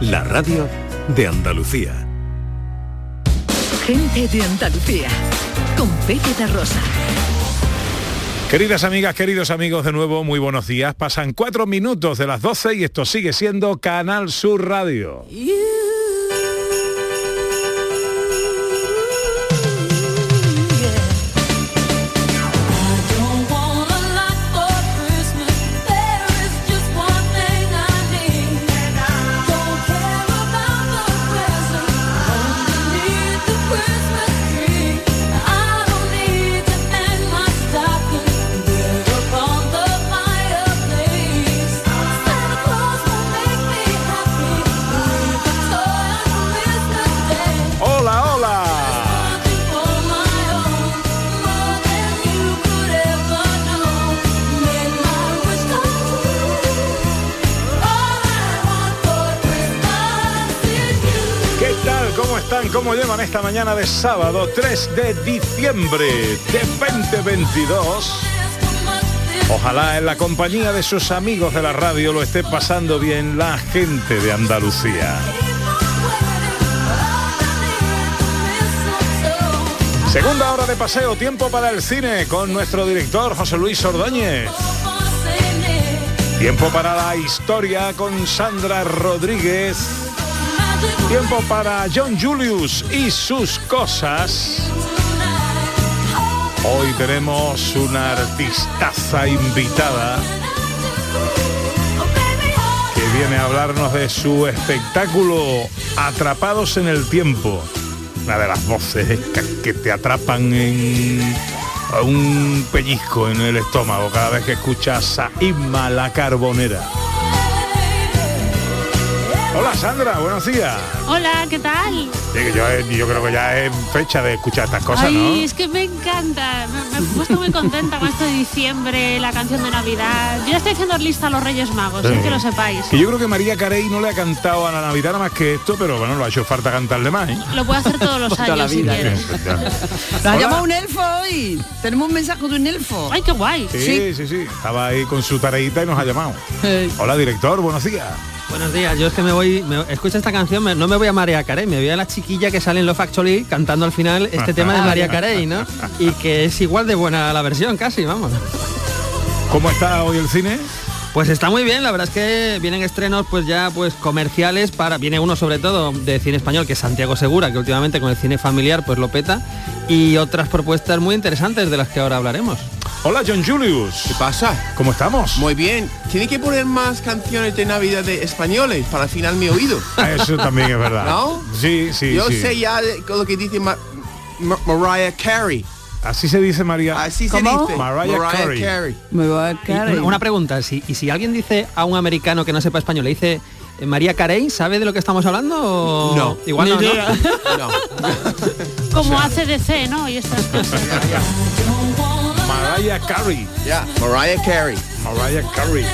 la radio de Andalucía. Gente de Andalucía, con Pepe de Rosa. Queridas amigas, queridos amigos, de nuevo, muy buenos días. Pasan cuatro minutos de las 12 y esto sigue siendo Canal Sur Radio. De sábado 3 de diciembre de 2022? Ojalá en la compañía de sus amigos de la radio lo esté pasando bien la gente de Andalucía. Segunda hora de paseo, tiempo para el cine con nuestro director José Luis Ordóñez. Tiempo para la historia con Sandra Rodríguez. Tiempo para John Julius y sus cosas. Hoy tenemos una artistaza invitada que viene a hablarnos de su espectáculo Atrapados en el Tiempo. Una de las voces que- te atrapan en un pellizco en el estómago cada vez que escuchas a Isma la Carbonera. Hola Sandra, buenos días. Hola, ¿qué tal? Sí, que yo, yo creo que ya es fecha de escuchar estas cosas, Ay, ¿no? es que me encanta. Me, me he puesto muy contenta con esto de diciembre, la canción de Navidad. Yo ya estoy haciendo lista a los Reyes Magos, Sí. eh, que lo sepáis. Que yo creo que María Carey no le ha cantado a la Navidad nada más que esto, pero bueno, lo ha hecho falta cantarle más, ¿eh? Lo puedo hacer todos los años si vida, quieres. Nos ha llamado un elfo hoy. Tenemos un mensaje de un elfo. Ay, qué guay. Sí, sí, sí. Estaba ahí con su tareita y nos ha llamado. Eh, Hola, director, buenos días. Buenos días, yo es que me voy, me, escucha esta canción, me- no me voy a María Carey, me voy a la chiquilla que sale en Love Actually cantando al final este tema de María Carey, ¿no? Y que es igual de buena la versión, casi, vamos. ¿Cómo está hoy el cine? Pues está muy bien, la verdad es que vienen estrenos pues ya pues comerciales para viene uno sobre todo de cine español que es Santiago Segura, que últimamente con el cine familiar pues lo peta y otras propuestas muy interesantes de las que ahora hablaremos. Hola, John Julius. ¿Qué pasa? ¿Cómo estamos? Muy bien. Tiene que poner más canciones de Navidad de españoles para afinar mi oído. Eso también es verdad. ¿No? Sí, sí, Yo sí. sé ya lo que dice Ma- Ma- Mariah Carey. Así se dice María. Así ¿Cómo? se dice. Mariah Carey. me voy a Y una, pregunta, si, y si alguien dice a un americano que no sepa español, le dice eh, María Carey, ¿sabe de lo que estamos hablando? o- No. Igual no, Ni ¿no? idea. No. Como ACDC, ¿no? Y estas cosas. Mariah Carey. Ya, Mariah Carey. Mariah Carey.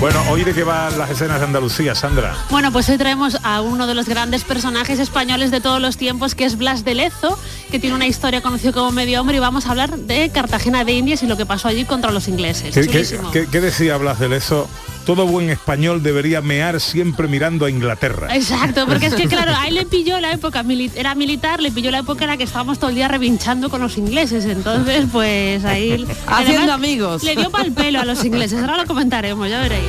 Bueno, hoy de qué van las escenas de Andalucía, Sandra. Bueno, pues hoy traemos a uno de los grandes personajes españoles de todos los tiempos, que es Blas de Lezo, que tiene una historia conocida como medio hombre, y vamos a hablar de Cartagena de Indias y lo que pasó allí contra los ingleses. ¿Qué, qué- Chulísimo. qué- qué decía Blas de Lezo? Todo buen español debería mear siempre mirando a Inglaterra. Exacto, porque es que claro, ahí le pilló la época, mili- era militar, le pilló la época en la que estábamos todo el día revinchando con los ingleses, entonces pues ahí... Haciendo además, amigos. Le dio pal pelo a los ingleses, ahora lo comentaremos, ya veréis.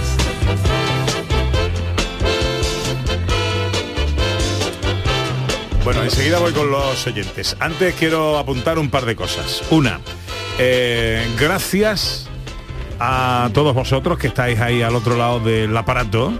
Bueno, enseguida voy con los oyentes. Antes quiero apuntar un par de cosas. Una, eh, gracias a todos vosotros que estáis ahí al otro lado del aparato,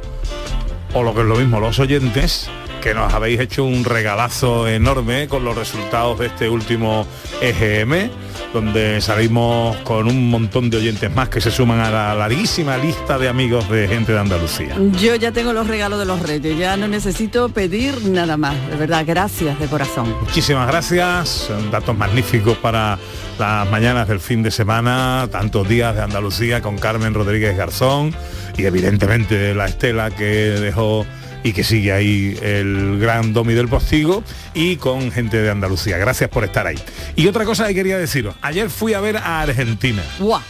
o lo que es lo mismo, los oyentes, que nos habéis hecho un regalazo enorme con los resultados de este último EGM, donde salimos con un montón de oyentes más que se suman a la larguísima lista de amigos de gente de Andalucía. Yo ya tengo los regalos de los reyes, ya no necesito pedir nada más. De verdad, gracias de corazón. Muchísimas gracias, datos magníficos para las mañanas del fin de semana, tantos días de Andalucía con Carmen Rodríguez Garzón y evidentemente la estela que dejó y que sigue ahí el gran Domi del Postigo y con gente de Andalucía. Gracias por estar ahí. Y otra cosa que quería deciros, ayer fui a ver a Argentina. ¡Guau!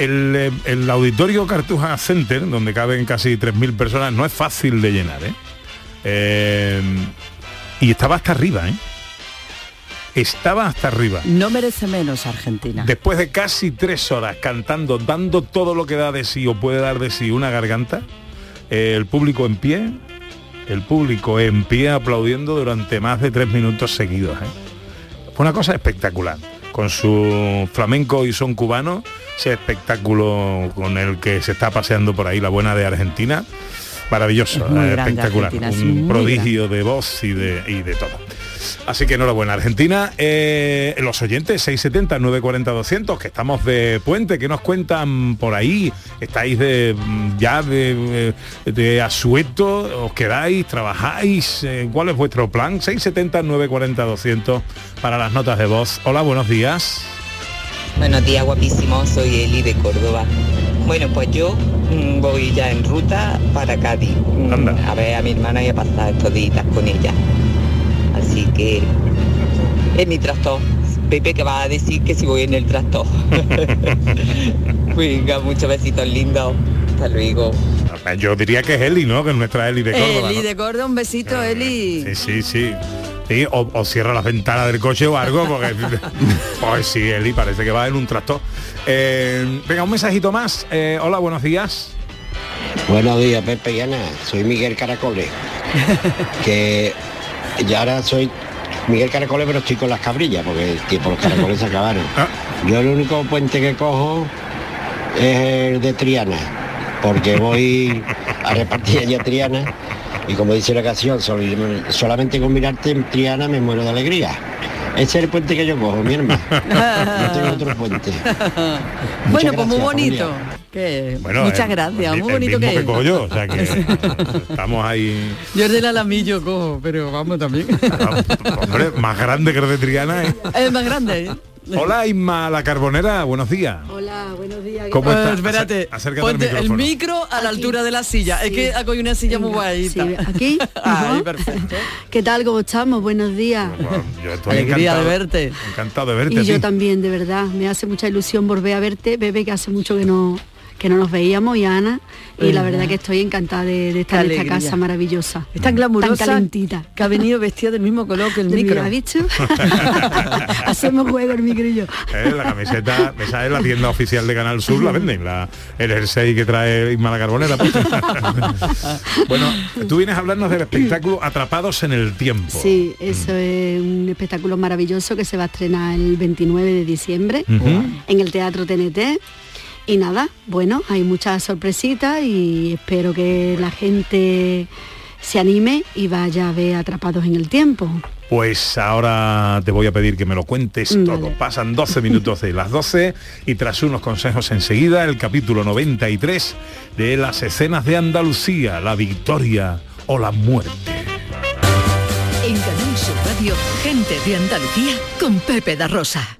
el, eh, el auditorio Cartuja Center, donde caben casi 3.000 personas, no es fácil de llenar, ¿eh? Eh, y estaba hasta arriba, ¿eh? Estaba hasta arriba. No merece menos Argentina. Después de casi tres horas cantando, dando todo lo que da de sí o puede dar de sí una garganta, el público en pie, el público en pie aplaudiendo durante más de tres minutos seguidos. ¿eh? Fue una cosa espectacular. Con su flamenco y son cubano, ese espectáculo con el que se está paseando por ahí la buena de Argentina, maravilloso, Es eh, espectacular, es un prodigio de voz y de, y de todo. Así que enhorabuena Argentina, eh, los oyentes 670 940 200 que estamos de puente, que nos cuentan por ahí, estáis de mm, ya de, de, de asueto, os quedáis, trabajáis, eh, ¿cuál es vuestro plan? 670 940 200 para las notas de voz. Hola, buenos días. Buenos días, guapísimo. Soy Eli de Córdoba. Bueno, pues yo mm, voy ya en ruta para Cádiz. Mm, Anda. a ver a mi hermana y a pasar estos días con ella. Así que es mi tractor. Pepe que va a decir que si voy en el tractor. Venga, muchos besitos lindos. Hasta luego. Yo diría que es Eli, ¿no? Que es nuestra Eli de Córdoba. Eli ¿no? de Córdoba, un besito, Eli. Sí, sí, sí. Sí, o, o cierra las ventanas del coche o algo, porque pues sí, Eli parece que va en un tractor. Eh, venga, un mensajito más. Eh, hola, buenos días. Buenos días, Pepe y Ana. Soy Miguel Caracoles. que ya ahora soy Miguel Caracoles, pero estoy con las cabrillas, porque el tiempo los caracoles se acabaron. Ah. Yo el único puente que cojo es el de Triana, porque voy a repartir allí a Triana y como dice la canción, sol- solamente con mirarte en Triana me muero de alegría. Ese es el puente que yo cojo, mi hermano. No tengo otro puente. bueno, Muchas pues muy bonito. familia. Que- Bueno, Muchas el- gracias, el- muy el bonito mismo que cojo yo, o sea que estamos ahí. Yo el del alamillo cojo, pero vamos también. Hombre, más grande que el de Triana. ¿eh? es más grande. ¿eh? Hola, Isma la Carbonera, buenos días. Hola, buenos días. ¿Cómo estás? espérate, Acer- acércate ponte al el micro a la Aquí. altura de la silla. Es que hay una silla muy guayita. sí, aquí, Ay, perfecto. ¿Qué tal? ¿Cómo estamos? Buenos días. Bueno, yo estoy Alegría de encantado- verte. Encantado de verte. Y yo también, de verdad. Me hace mucha ilusión volver a verte, Bebe, que hace mucho que no que no nos veíamos, y a Ana. Y la Verdad. que estoy encantada de, de estar en esta casa maravillosa. Es tan glamurosa Tan calentita. que ha venido vestida del mismo color que el micro. ¿Has visto? Hacemos juego el micro y yo. Eh, la camiseta, esa es la tienda oficial de Canal Sur, la venden, la, el jersey que trae Isma la Carbonera. bueno, tú vienes a hablarnos del espectáculo Atrapados en el Tiempo. Sí, eso es un espectáculo maravilloso que se va a estrenar el 29 de diciembre en el Teatro TNT. Y nada, bueno, hay muchas sorpresitas y espero que la gente se anime y vaya a ver Atrapados en el Tiempo. Pues ahora te voy a pedir que me lo cuentes Vale. todo. Pasan 12 minutos de las 12 y tras unos consejos enseguida, el capítulo 93 de las escenas de Andalucía, la victoria o la muerte. En Canal Sur Radio, gente de Andalucía con Pepe da Rosa.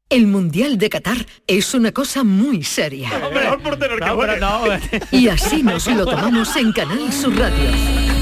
El Mundial de Qatar es una cosa muy seria. Mejor portero que juegue. Y así nos lo tomamos en Canal Sur Radio.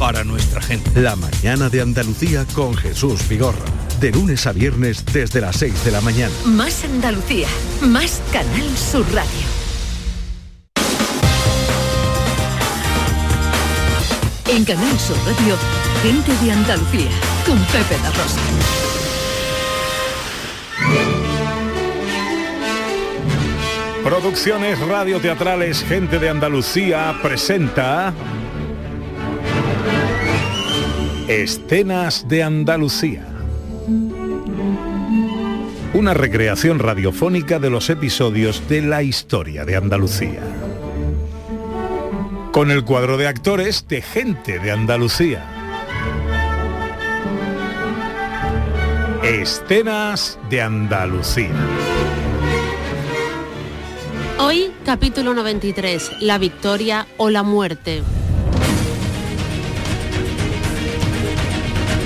para nuestra gente. La mañana de Andalucía con Jesús Vigorra. De lunes a viernes desde las 6 de la mañana. Más Andalucía, más Canal Sur Radio. En Canal Sur Radio, gente de Andalucía, con Pepe La Rosa. Producciones radioteatrales Gente de Andalucía presenta Escenas de Andalucía. Una recreación radiofónica de los episodios de la historia de Andalucía. Con el cuadro de actores de Gente de Andalucía. Escenas de Andalucía. Hoy, capítulo 93, la victoria o la muerte.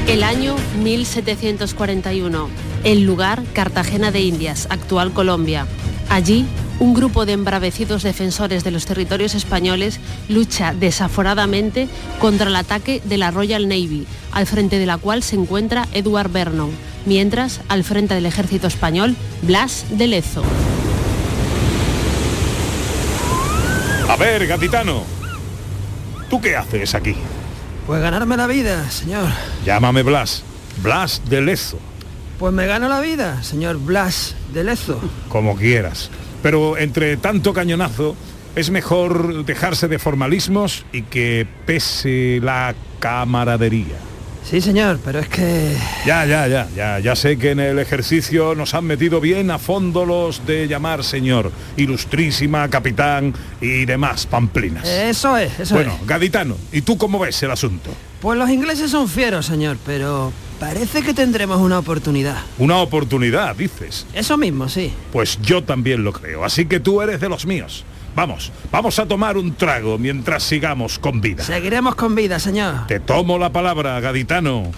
El año 1741. El lugar, Cartagena de Indias, actual Colombia. Allí, un grupo de embravecidos defensores de los territorios españoles lucha desaforadamente contra el ataque de la Royal Navy, al frente de la cual se encuentra Edward Vernon, mientras, al frente del ejército español, Blas de Lezo. A ver, gatitano, ¿tú qué haces aquí? Pues ganarme la vida, señor. Llámame Blas, Blas de Lezo, Pues me gano la vida, señor Blas de Lezo. como quieras. Pero entre tanto cañonazo, es mejor dejarse de formalismos y que pese la camaradería. Sí, señor, pero es que... Ya, ya, ya, ya, ya sé que en el ejercicio nos han metido bien a fondo los de llamar señor, ilustrísima, capitán y demás pamplinas. Eso es, eso bueno, es. Gaditano, ¿y tú cómo ves el asunto? Pues los ingleses son fieros, señor, pero parece que tendremos una oportunidad. Una oportunidad, dices. Eso mismo, sí. Pues yo también lo creo, así que tú eres de los míos. Vamos, vamos a tomar un trago mientras sigamos con vida. Seguiremos con vida, señor. Te tomo la palabra, gaditano.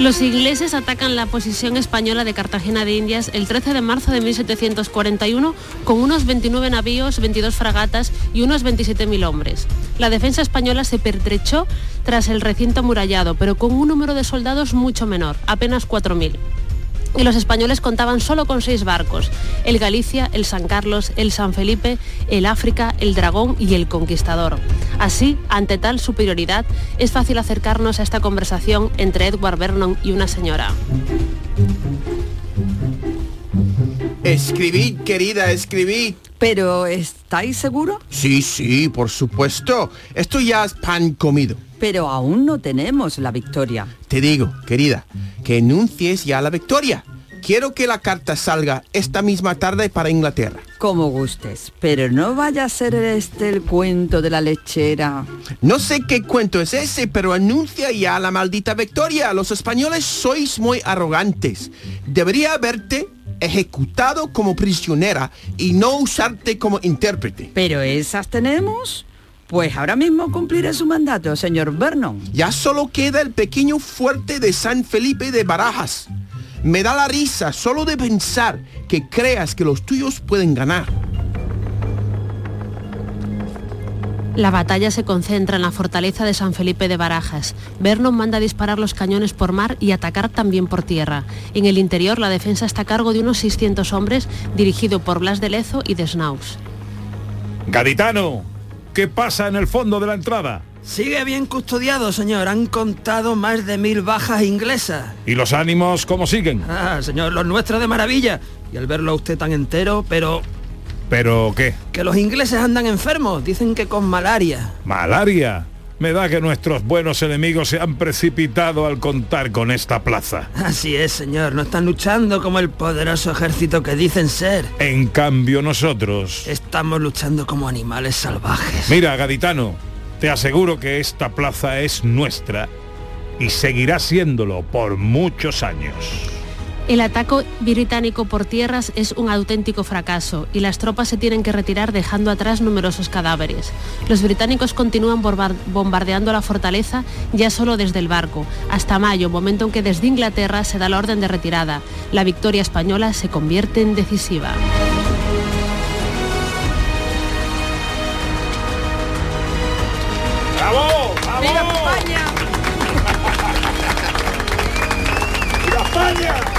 Los ingleses atacan la posición española de Cartagena de Indias el 13 de marzo de 1741 con unos 29 navíos, 22 fragatas y unos 27.000 hombres. La defensa española se pertrechó tras el recinto amurallado, pero con un número de soldados mucho menor, apenas 4.000 y los españoles contaban solo con seis barcos, el Galicia, el San Carlos, el San Felipe, el África, el Dragón y el Conquistador. Así, ante tal superioridad, es fácil acercarnos a esta conversación entre Edward Vernon y una señora. Escribid, querida, escribid. Pero, ¿estáis seguros? Sí, sí, por supuesto. Esto ya es pan comido. Pero aún no tenemos la victoria. Te digo, querida, que enuncies ya la victoria. Quiero que la carta salga esta misma tarde para Inglaterra. Como gustes, pero no vaya a ser este el cuento de la lechera. No sé qué cuento es ese, pero anuncia ya la maldita victoria. Los españoles sois muy arrogantes. Debería haberte ejecutado como prisionera y no usarte como intérprete. Pero esas tenemos. Pues ahora mismo cumpliré su mandato, señor Vernon. Ya solo queda el pequeño fuerte de San Felipe de Barajas. Me da la risa solo de pensar que creas que los tuyos pueden ganar. La batalla se concentra en la fortaleza de San Felipe de Barajas. Vernon manda disparar los cañones por mar y atacar también por tierra. En el interior la defensa está a cargo de unos 600 hombres, dirigido por Blas de Lezo y de Snaus. Gaditano, ¿qué pasa en el fondo de la entrada? Sigue bien custodiado, señor. Han contado más de mil bajas inglesas. ¿Y los ánimos cómo siguen? Ah, señor, los nuestros de maravilla. Y al verlo a usted tan entero, pero ¿Pero qué? que los ingleses andan enfermos. Dicen que con malaria. ¿Malaria? Me da que nuestros buenos enemigos se han precipitado al contar con esta plaza. Así es, señor. No están luchando como el poderoso ejército que dicen ser. En cambio nosotros... Estamos luchando como animales salvajes. Mira, gaditano, te aseguro que esta plaza es nuestra y seguirá siéndolo por muchos años. El ataque británico por tierras es un auténtico fracaso y las tropas se tienen que retirar dejando atrás numerosos cadáveres. Los británicos continúan bombardeando la fortaleza ya solo desde el barco, hasta mayo, momento en que desde Inglaterra se da la orden de retirada. La victoria española se convierte en decisiva. ¡Bravo! ¡Viva España! ¡Viva España!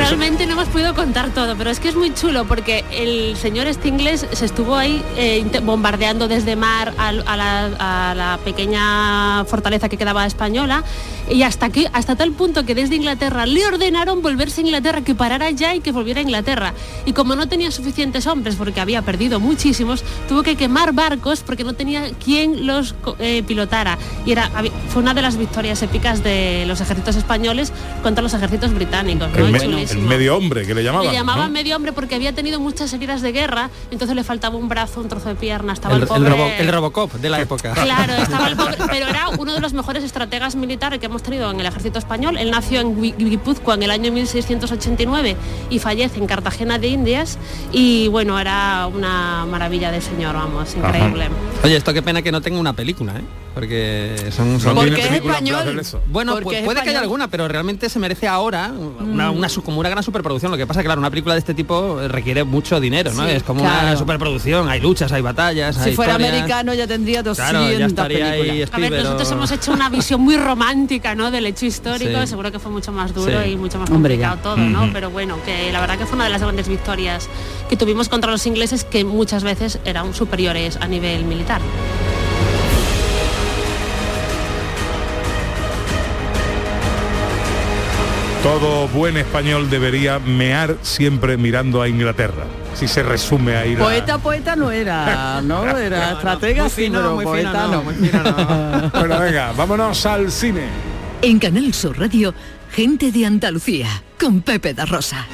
Realmente no hemos podido contar todo, pero es que es muy chulo porque el señor este inglés se estuvo ahí eh, bombardeando desde mar a, la, a la pequeña fortaleza que quedaba española y hasta que hasta tal punto que desde Inglaterra le ordenaron volverse a Inglaterra, que parara ya y que volviera a Inglaterra. Y como no tenía suficientes hombres porque había perdido muchísimos, tuvo que quemar barcos porque no tenía quien los eh, pilotara. Y era, fue una de las victorias épicas de los ejércitos españoles contra los ejércitos británicos. ¿no? El, medio hombre que le llamaban. Le llamaban ¿no? medio hombre porque había tenido muchas heridas de guerra, entonces le faltaba un brazo, un trozo de pierna, estaba El, el, el pobre... robo- el Robocop de la época. Claro, estaba el pobre, pero era uno de los mejores estrategas militares que hemos tenido en el ejército español. Él nació en Gui- Guipúzcoa en el año 1689 y fallece en Cartagena de Indias y bueno, era una maravilla de señor, vamos, increíble. Oye, esto qué pena que no tenga una película, ¿eh? Porque son... son Porque es película español. Bueno, Porque pues es puede que haya alguna, pero realmente se merece ahora una, una su- como una gran superproducción. Lo que pasa que, claro, una película de este tipo requiere mucho dinero, ¿no? Sí, es como claro. una superproducción, hay luchas, hay batallas, Si hay fuera historias. americano ya tendría 200 Claro, ya estaría ahí películas. A ver, nosotros hemos hecho una visión muy romántica, ¿no? Del hecho histórico, Sí. seguro que fue mucho más duro Sí. y mucho más Hombre, complicado ya. todo, ¿no? Pero bueno, que la verdad que fue una de las grandes victorias que tuvimos contra los ingleses que muchas veces eran superiores a nivel militar. Todo buen español debería mear siempre mirando a Inglaterra. Si se resume ahí la- Poeta, poeta no era, ¿no? Era estratega, sí, pero muy poeta fino, no, no. muy fino, no. Bueno, venga, vámonos al cine. En Canal Sur Radio, gente de Andalucía, con Pepe da Rosa.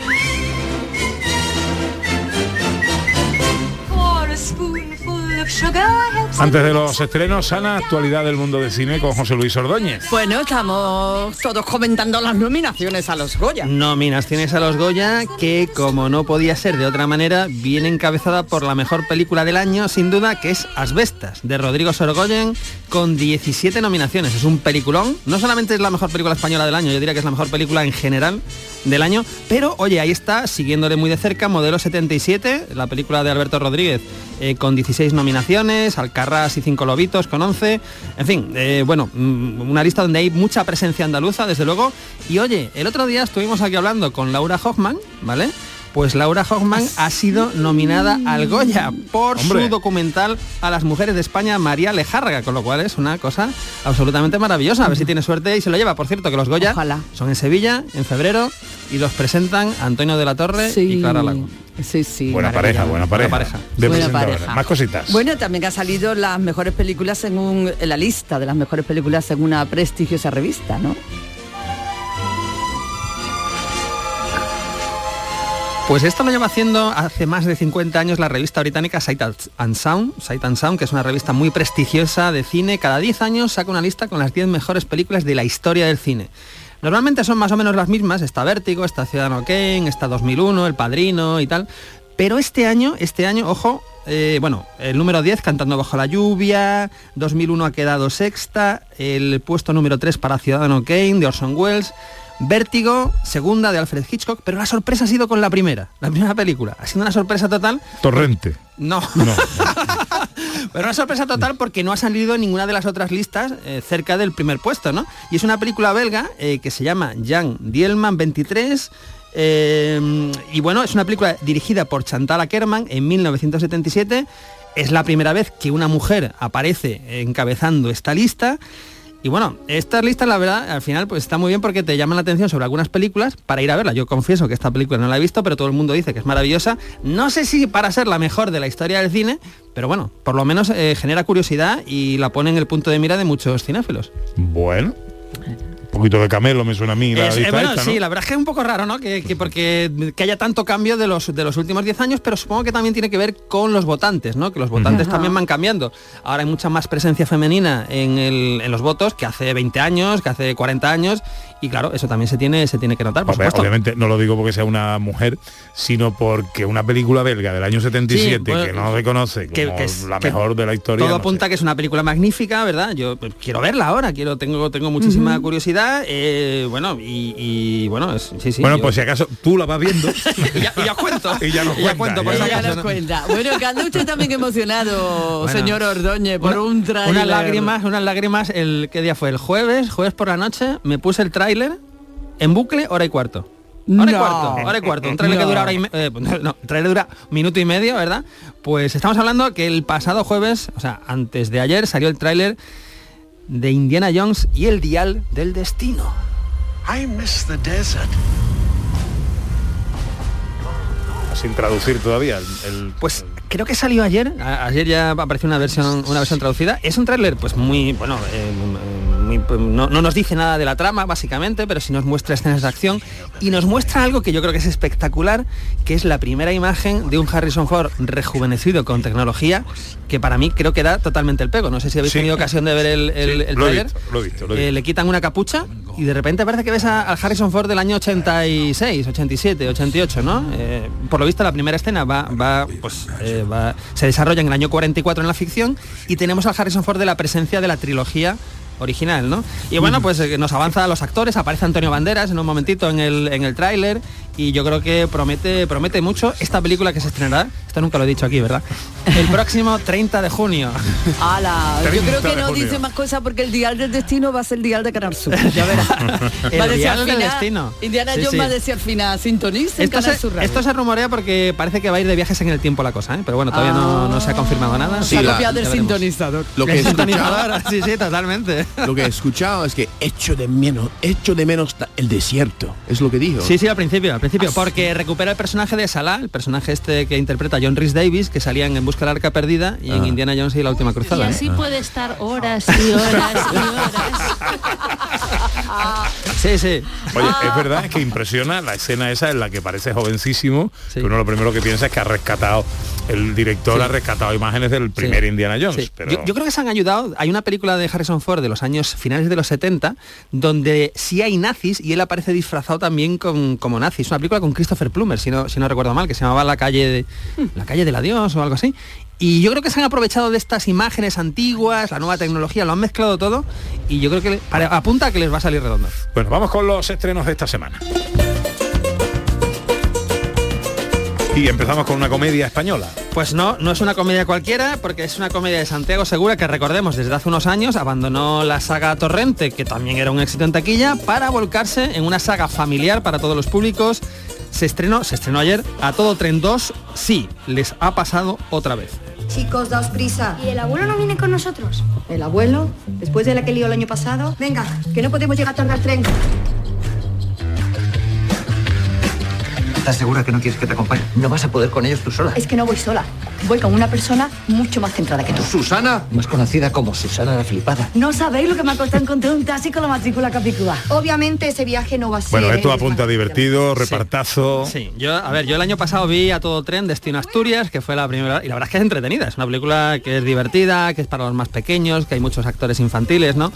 Antes de los estrenos, Ana, actualidad del mundo del cine con José Luis Ordóñez. Bueno, estamos todos comentando las nominaciones a los Goya. Nominaciones a los Goya que, como no podía ser de otra manera, viene encabezada por la mejor película del año, sin duda, que es Asbestas, de Rodrigo Sorogoyen, con 17 nominaciones. Es un peliculón. No solamente es la mejor película española del año, yo diría que es la mejor película en general del año, pero oye, ahí está, siguiéndole muy de cerca, Modelo 77, la película de Alberto Rodríguez, eh, con 16 nominaciones, Y Cinco Lobitos con 11, en fin, eh, bueno, mm, una lista donde hay mucha presencia andaluza, desde luego, y oye, el otro día estuvimos aquí hablando con Laura Hoffman, ¿vale? Pues Laura Hoffman ha sido nominada al Goya por Hombre. su documental a las mujeres de España, María Lejárraga, con lo cual es una cosa absolutamente maravillosa. A ver si tiene suerte y se lo lleva. Por cierto, que los Goya Ojalá. son en Sevilla, en febrero, y los presentan Antonio de la Torre y Clara Lago. Sí, sí. Buena pareja, buena pareja. pareja. De Buena pareja. Más cositas. Bueno, también ha salido las mejores películas según en la lista de las mejores películas según una prestigiosa revista, ¿no? Pues esto lo lleva haciendo hace más de 50 años la revista británica Sight and Sound, Sight and Sound, que es una revista muy prestigiosa de cine. Cada 10 años saca una lista con las 10 mejores películas de la historia del cine. Normalmente son más o menos las mismas, está Vértigo, está Ciudadano Kane, está 2001, El Padrino y tal. Pero este año, este año, ojo, eh, bueno, el número 10, Cantando bajo la lluvia, 2001 ha quedado sexta, el puesto número 3 para Ciudadano Kane, de Orson Welles, Vértigo, segunda de Alfred Hitchcock, pero la sorpresa ha sido con la primera, la primera película. Ha sido una sorpresa total. Torrente. No. Pero una sorpresa total porque no ha salido en ninguna de las otras listas eh, cerca del primer puesto, ¿no? Y es una película belga eh, que se llama Jan Dielman 23. eh, y bueno, es una película dirigida por Chantal Ackerman en 1977. Es la primera vez que una mujer aparece encabezando esta lista. Y bueno, esta lista la verdad al final pues está muy bien porque te llaman la atención sobre algunas películas para ir a verla. Yo confieso que esta película no la he visto, pero todo el mundo dice que es maravillosa. No sé si para ser la mejor de la historia del cine, pero bueno, por lo menos eh, genera curiosidad y la pone en el punto de mira de muchos cinéfilos. Bueno, poquito de camelo me suena a mí la Es- eh, lista bueno, esta, ¿no? sí, la verdad es que es un poco raro, ¿no? Que, que porque que haya tanto cambio de los de los últimos 10 años, pero supongo que también tiene que ver con los votantes, ¿no? Que los votantes también van cambiando. Ahora hay mucha más presencia femenina en, el- en los votos que hace 20 años, que hace 40 años, y claro, eso también se tiene se tiene que notar, por Hombre, supuesto. obviamente no lo digo porque sea una mujer, sino porque una película belga del año 77 Sí, bueno, que no se conoce que- como que es- la que mejor de la historia. Todo no apunta que es una película magnífica, ¿verdad? Yo pues, quiero verla ahora, quiero tengo tengo muchísima curiosidad, eh, bueno y, y, bueno es- sí sí. bueno, yo- pues si acaso tú la vas viendo y ya, y ya cuento. y ya nos Y ya cuenta, cuento, por ya si nos Ya acaso, nos ¿no? cuenta. Bueno, que anda usted también emocionado, Bueno, señor Ordóñez, por un tráiler. Unas lágrimas, unas lágrimas, el ¿qué día fue? El jueves, jueves por la noche, me puse el tráiler en bucle, hora y cuarto. Hora y No. cuarto, hora y cuarto. Un tráiler que dura hora y me- eh, no, tráiler dura minuto y medio, ¿verdad? Pues estamos hablando que el pasado jueves, o sea, antes de ayer, salió el tráiler de Indiana Jones y el dial del destino. I miss the desert. sin traducir todavía el, el- Pues creo que salió ayer, a- ayer ya apareció una versión, una versión traducida. Es un tráiler pues muy, bueno, eh, muy- no, no nos dice nada de la trama básicamente, pero sí nos muestra escenas de acción y nos muestra algo que yo creo que es espectacular, que es la primera imagen de un Harrison Ford rejuvenecido con tecnología, que para mí creo que da totalmente el pego. No sé si habéis Sí. tenido ocasión de ver el, el, Sí, el lo he tráiler. visto, lo he visto, lo he Eh, le quitan una capucha y de repente parece que ves al Harrison Ford del año 86, 87, 88, ¿no? Eh, por lo visto la primera escena va, va, pues, eh, va- se desarrolla en el año 44 en la ficción y tenemos al Harrison Ford de la presencia de la trilogía original, ¿no? Y bueno, pues eh, nos avanza los actores, aparece Antonio Banderas en un momentito en el, en el tráiler y yo creo que promete, promete mucho esta película que se estrenará, esto nunca lo he dicho aquí, ¿verdad? El próximo 30 de junio. Ala, yo 30 creo que no dice más cosas porque el dial del destino va a ser el dial de Canal Sur. Ya verás. El Va dial al del final- destino. Indiana Sí, Jones sí. va a decir al final, sintoniza Esto Canal se, Sur Radio. esto se rumorea porque parece que va a ir de viajes en el tiempo la cosa, ¿eh? pero bueno, todavía no, no se ha confirmado nada. Se ha copiado del sintonizador. Lo que El he escuchado, sintonizador, sí, sí, totalmente. lo que he escuchado es que echo de menos, echo de menos el desierto. Es lo que dijo. Sí, sí, al principio, al principio, porque recupera el personaje de Salah, el personaje este que interpreta John Rhys Davis, que salía en busca del arca perdida y en Ah. Indiana Jones y la última Y cruzada. ¿eh? así puede estar horas y horas y horas. Sí, sí. Oye, es verdad es que impresiona la escena esa en la que parece jovencísimo, que uno lo primero que piensa es que ha rescatado, el director Sí. ha rescatado imágenes del primer Indiana Jones. Sí. Pero Yo, yo creo que se han ayudado. Hay una película de Harrison Ford de los años finales de los 70 donde sí hay nazis y él aparece disfrazado también con, como nazi. Es una película con Christopher Plummer, si no, si no recuerdo mal, que se llamaba La calle de, La calle del adiós o algo así. Y yo creo que se han aprovechado de estas imágenes antiguas, la nueva tecnología, lo han mezclado todo y yo creo que pare- apunta a que les va a salir redondo. Bueno, vamos con los estrenos de esta semana. Y empezamos con una comedia española. Pues no, no es una comedia cualquiera, porque es una comedia de Santiago Segura que recordemos desde hace unos años abandonó la saga Torrente, que también era un éxito en taquilla, para volcarse en una saga familiar para todos los públicos. Se estrenó, se estrenó ayer a todo tren 2, sí, les ha pasado otra vez. Chicos, daos prisa. ¿Y el abuelo no viene con nosotros? ¿El abuelo? Después de la que lió el año pasado. Venga, que no podemos llegar tarde al tren. ¿Estás segura que no quieres que te acompañe? No vas a poder con ellos tú sola. Es que no voy sola. Voy con una persona mucho más centrada que tú. Susana, más conocida como Susana la flipada. No sabéis lo que me ha costado encontrar un taxi con la matrícula capicúa. Obviamente ese viaje no va a ser... Bueno, esto apunta divertido, repartazo. Sí, yo, a ver, yo el año pasado vi a todo tren Destino Asturias, que fue la primera, y la verdad es que es entretenida, es una película que es divertida, que es para los más pequeños, que hay muchos actores infantiles, ¿no?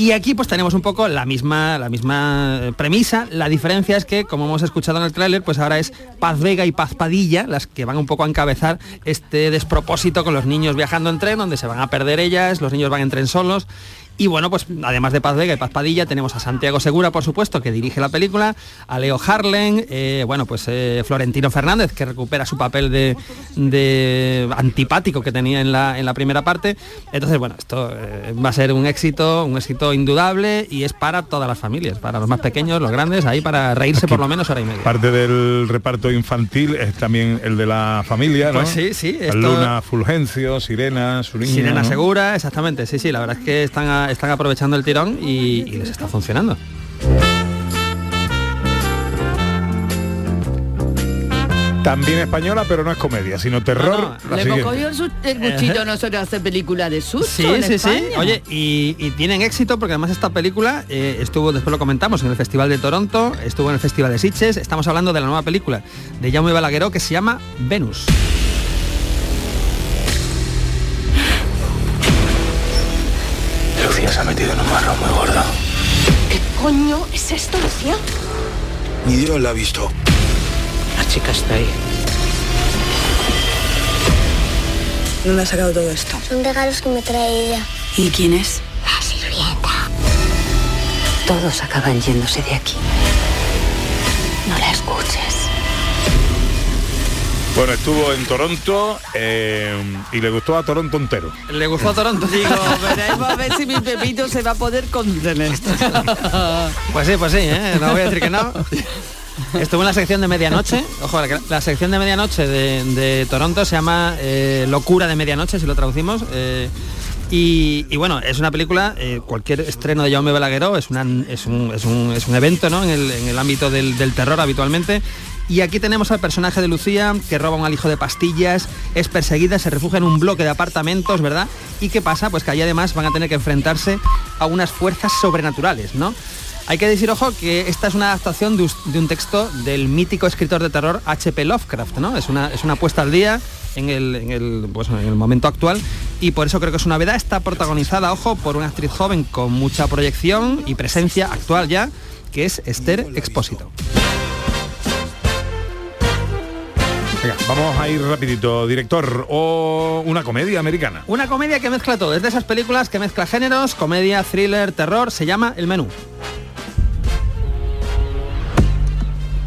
Y aquí pues tenemos un poco la misma, la misma eh, premisa, la diferencia es que, como hemos escuchado en el tráiler, pues ahora es Paz Vega y Paz Padilla las que van un poco a encabezar este despropósito con los niños viajando en tren, donde se van a perder ellas, los niños van en tren solos, y bueno, pues además de Paz Vega y Paz Padilla, tenemos a Santiago Segura, por supuesto, que dirige la película, a Leo Harlen, eh, bueno, pues eh, Florentino Fernández, que recupera su papel de, de antipático que tenía en la, en la primera parte. Entonces, bueno, esto eh, va a ser un éxito, un éxito indudable y es para todas las familias, para los más pequeños, los grandes, ahí para reírse por lo menos hora y media. Parte del reparto infantil es también el de la familia, ¿no? Pues sí, sí, esto- Luna Fulgencio, Sirena, su niña, Sirena ¿no? Segura, exactamente, sí, sí, la verdad es que están, a- están aprovechando el tirón y, y les está funcionando. También española, pero no es comedia, sino terror. Le hemos siguiente. cogido el, gustito nosotros a hacer películas de susto Sí, en sí, sí. España. Oye, y, y tienen éxito porque además esta película eh, estuvo, después lo comentamos, en el Festival de Toronto, estuvo en el Festival de Sitges. Estamos hablando de la nueva película de Jaume Balagueró que se llama Venus. Se ha metido en un marrón muy gordo. ¿Qué coño es esto, Lucía? Ni Dios la ha visto. La chica está ahí. ¿Dónde ha sacado todo esto? Son regalos que me trae ella. ¿Y quién es? La sirvienta. Todos acaban yéndose de aquí. No la escuches. Bueno, estuvo en Toronto eh, y le gustó a Toronto entero. Le gustó a Toronto. Digo, veremos a ver si mi Pepito se va a poder contener. Pues sí, pues sí, ¿eh? no voy a decir que no. Estuvo en la sección de medianoche. Ojo, la, la sección de medianoche de, de Toronto se llama eh, Locura de Medianoche, si lo traducimos. eh, y, y bueno, es una película, eh, cualquier estreno de Jaume Balagueró es, una, es, un, es, un, es un evento ¿no? en, el, en el ámbito del, del terror habitualmente. Y aquí tenemos al personaje de Lucía que roba un alijo de pastillas, es perseguida, se refugia en un bloque de apartamentos, ¿verdad? ¿Y qué pasa? Pues que allí además van a tener que enfrentarse a unas fuerzas sobrenaturales, ¿no? Hay que decir, ojo, que esta es una adaptación de, un texto del mítico escritor de terror H.P. Lovecraft, ¿no? Es una, es una puesta al día en el, en, el, pues, en el momento actual y por eso creo que es una novedad. Está protagonizada, ojo, por una actriz joven con mucha proyección y presencia actual ya, que es Esther Expósito. Venga, vamos a ir rapidito, director. O una comedia americana. Una comedia que mezcla todo, es de esas películas que mezcla géneros, comedia, thriller, terror, se llama El Menú.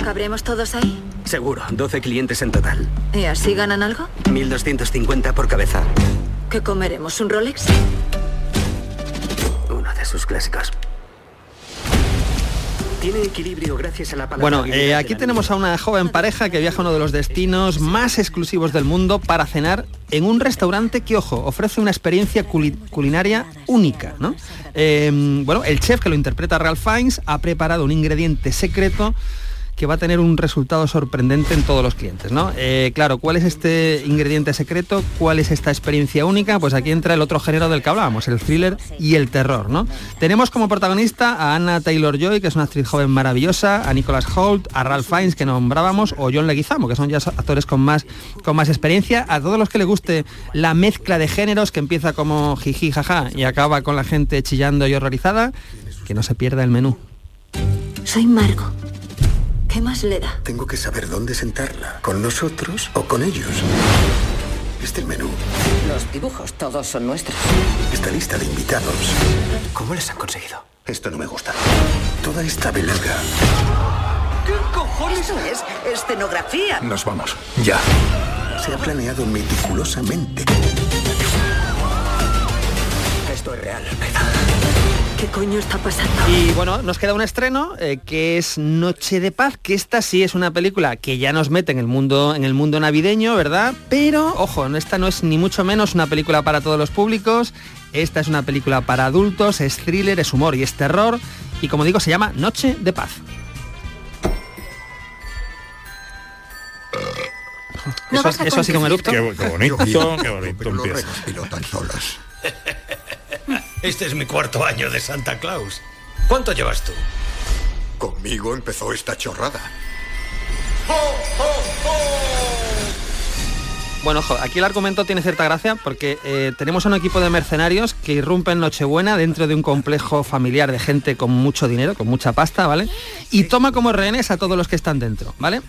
¿Cabremos todos ahí? Seguro, 12 clientes en total. ¿Y así ganan algo? 1250 por cabeza. ¿Qué comeremos? ¿Un Rolex? Uno de sus clásicos. Tiene equilibrio gracias a la palabra. Bueno, eh, aquí tenemos a una joven pareja que viaja a uno de los destinos más exclusivos del mundo para cenar en un restaurante que, ojo, ofrece una experiencia culi- culinaria única, ¿no? Eh, bueno, el chef que lo interpreta Ralph Fiennes ha preparado un ingrediente secreto que va a tener un resultado sorprendente en todos los clientes, ¿no? Eh, claro, ¿cuál es este ingrediente secreto? ¿Cuál es esta experiencia única? Pues aquí entra el otro género del que hablábamos, el thriller y el terror, ¿no? Tenemos como protagonista a Anna Taylor-Joy, que es una actriz joven maravillosa, a Nicholas Holt, a Ralph Fiennes, que nombrábamos, o John Leguizamo, que son ya actores con más, con más experiencia. A todos los que les guste la mezcla de géneros, que empieza como jiji, jaja, y acaba con la gente chillando y horrorizada, que no se pierda el menú. Soy Margo. ¿Qué más le da? Tengo que saber dónde sentarla. ¿Con nosotros o con ellos? Este el menú. Los dibujos todos son nuestros. Esta lista de invitados. ¿Cómo les han conseguido? Esto no me gusta. Toda esta velaga. ¿Qué cojones es? Escenografía. Nos vamos. Ya. Se ha planeado meticulosamente. Esto es real, ¿Qué coño está pasando? Y bueno, nos queda un estreno eh, que es Noche de Paz, que esta sí es una película que ya nos mete en el mundo, en el mundo navideño, ¿verdad? Pero, ojo, esta no es ni mucho menos una película para todos los públicos. Esta es una película para adultos, es thriller, es humor y es terror. Y como digo, se llama Noche de Paz. No Eso, vas a eso así como eructo. Qué, qué bonito, qué bonito Pero los empieza. renos pilotan solas. Este es mi cuarto año de Santa Claus. ¿Cuánto llevas tú? Conmigo empezó esta chorrada. Bueno, ojo, aquí el argumento tiene cierta gracia porque eh, tenemos a un equipo de mercenarios que irrumpen Nochebuena dentro de un complejo familiar de gente con mucho dinero, con mucha pasta, ¿vale? Y toma como rehenes a todos los que están dentro, ¿vale?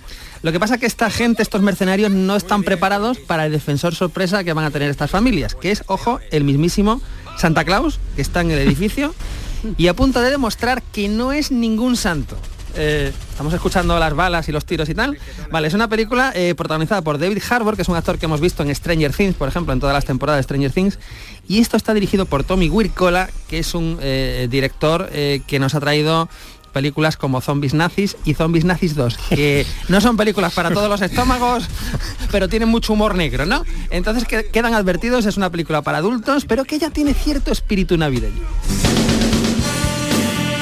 Lo que pasa es que esta gente, estos mercenarios, no están preparados para el defensor sorpresa que van a tener estas familias, que es, ojo, el mismísimo Santa Claus, que está en el edificio, y a punto de demostrar que no es ningún santo. Eh, estamos escuchando las balas y los tiros y tal. Vale, es una película eh, protagonizada por David Harbour, que es un actor que hemos visto en Stranger Things, por ejemplo, en todas las temporadas de Stranger Things. Y esto está dirigido por Tommy Wirkola, que es un eh, director que nos ha traído películas como Zombies Nazis y Zombies Nazis 2, que no son películas para todos los estómagos, pero tienen mucho humor negro, ¿no? Entonces que- quedan advertidos, es una película para adultos, pero que ya tiene cierto espíritu navideño.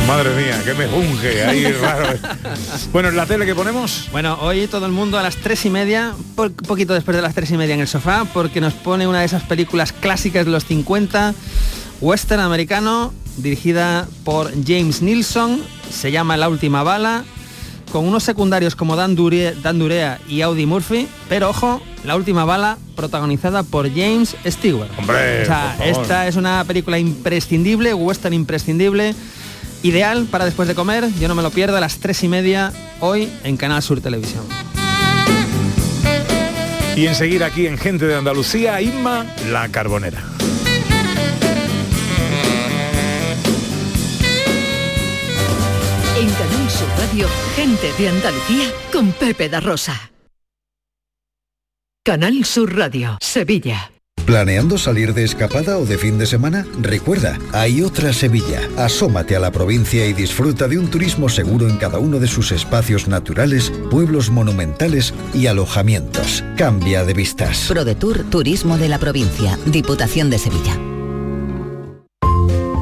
Madre mía, que me junge ahí raro. Bueno, en la tele que ponemos. Bueno, hoy todo el mundo a las tres y media, po- poquito después de las tres y media en el sofá, porque nos pone una de esas películas clásicas de los 50, western americano, dirigida por James Nilsson, se llama La última bala, con unos secundarios como Dan, Dure- Dan Durea y Audie Murphy, pero ojo, La última bala protagonizada por James Stewart. Hombre, o sea, esta es una película imprescindible, western imprescindible. Ideal para después de comer, yo no me lo pierdo a las tres y media hoy en Canal Sur Televisión. Y enseguida aquí en Gente de Andalucía, Inma La Carbonera. Radio, gente de Andalucía con Pepe da Rosa. Canal Sur Radio, Sevilla. ¿Planeando salir de escapada o de fin de semana? Recuerda, hay otra Sevilla. Asómate a la provincia y disfruta de un turismo seguro en cada uno de sus espacios naturales, pueblos monumentales y alojamientos. Cambia de vistas. ProDetour Turismo de la Provincia, Diputación de Sevilla.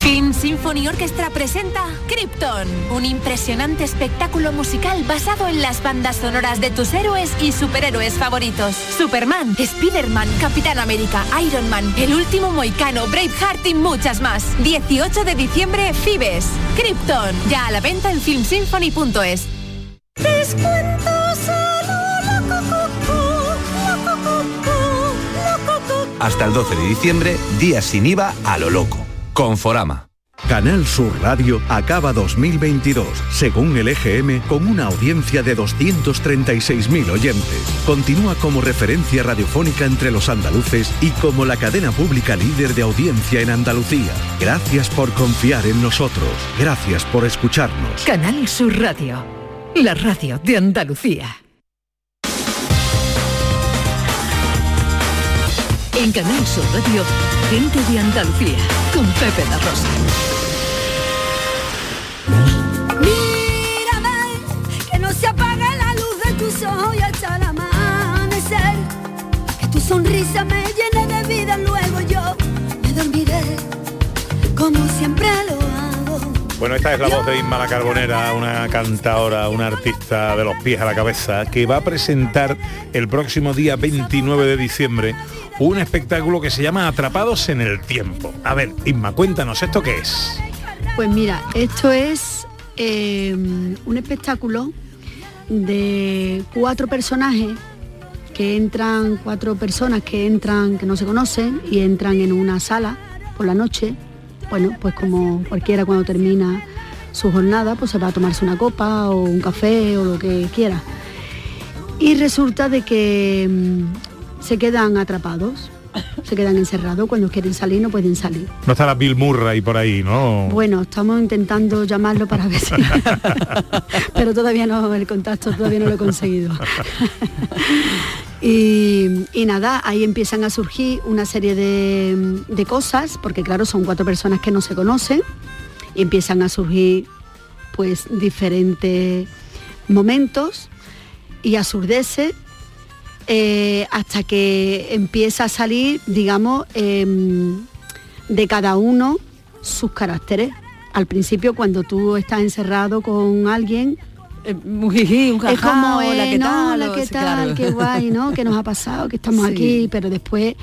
Film Symphony Orchestra presenta Krypton, un impresionante espectáculo musical basado en las bandas sonoras de tus héroes y superhéroes favoritos. Superman, Spider-Man, Capitán América, Iron Man, El Último Moicano, Braveheart y muchas más. 18 de diciembre, Fibes. Krypton, ya a la venta en filmsymphony.es. Hasta el 12 de diciembre, días sin IVA a lo loco. Conforama. Canal Sur Radio acaba 2022, según el EGM, con una audiencia de 236.000 oyentes. Continúa como referencia radiofónica entre los andaluces y como la cadena pública líder de audiencia en Andalucía. Gracias por confiar en nosotros. Gracias por escucharnos. Canal Sur Radio, la radio de Andalucía. En Canal Sur Radio, gente de Andalucía, con Pepe la Rosa. Mírame, que no se apague la luz de tus ojos y hasta el amanecer. Que tu sonrisa me llene de vida, luego yo me dormiré como siempre lo hago. Bueno, esta es la voz de Inma la Carbonera, una cantadora, una artista de los pies a la cabeza, que va a presentar el próximo día 29 de diciembre un espectáculo que se llama Atrapados en el Tiempo. A ver, Inma, cuéntanos, ¿esto qué es? Pues mira, esto es eh, un espectáculo de cuatro personajes que entran, cuatro personas que entran, que no se conocen y entran en una sala por la noche. Bueno, pues como cualquiera cuando termina su jornada, pues se va a tomarse una copa o un café o lo que quiera. Y resulta de que mm, se quedan atrapados, se quedan encerrados, cuando quieren salir no pueden salir. No está la Bill Murray por ahí, ¿no? Bueno, estamos intentando llamarlo para ver si... Pero todavía no, el contacto todavía no lo he conseguido. y, y nada, ahí empiezan a surgir una serie de, de cosas, porque claro, son cuatro personas que no se conocen, y empiezan a surgir pues diferentes momentos y absurdeces eh, hasta que empieza a salir, digamos, em, de cada uno sus caracteres. Al principio, cuando tú estás encerrado con alguien, un jiji, un jajá, es como hola, eh, ¿qué no, tal? qué sí, tal, claro. qué guay, ¿no? ¿Qué nos ha pasado? Que estamos Sí. aquí, pero después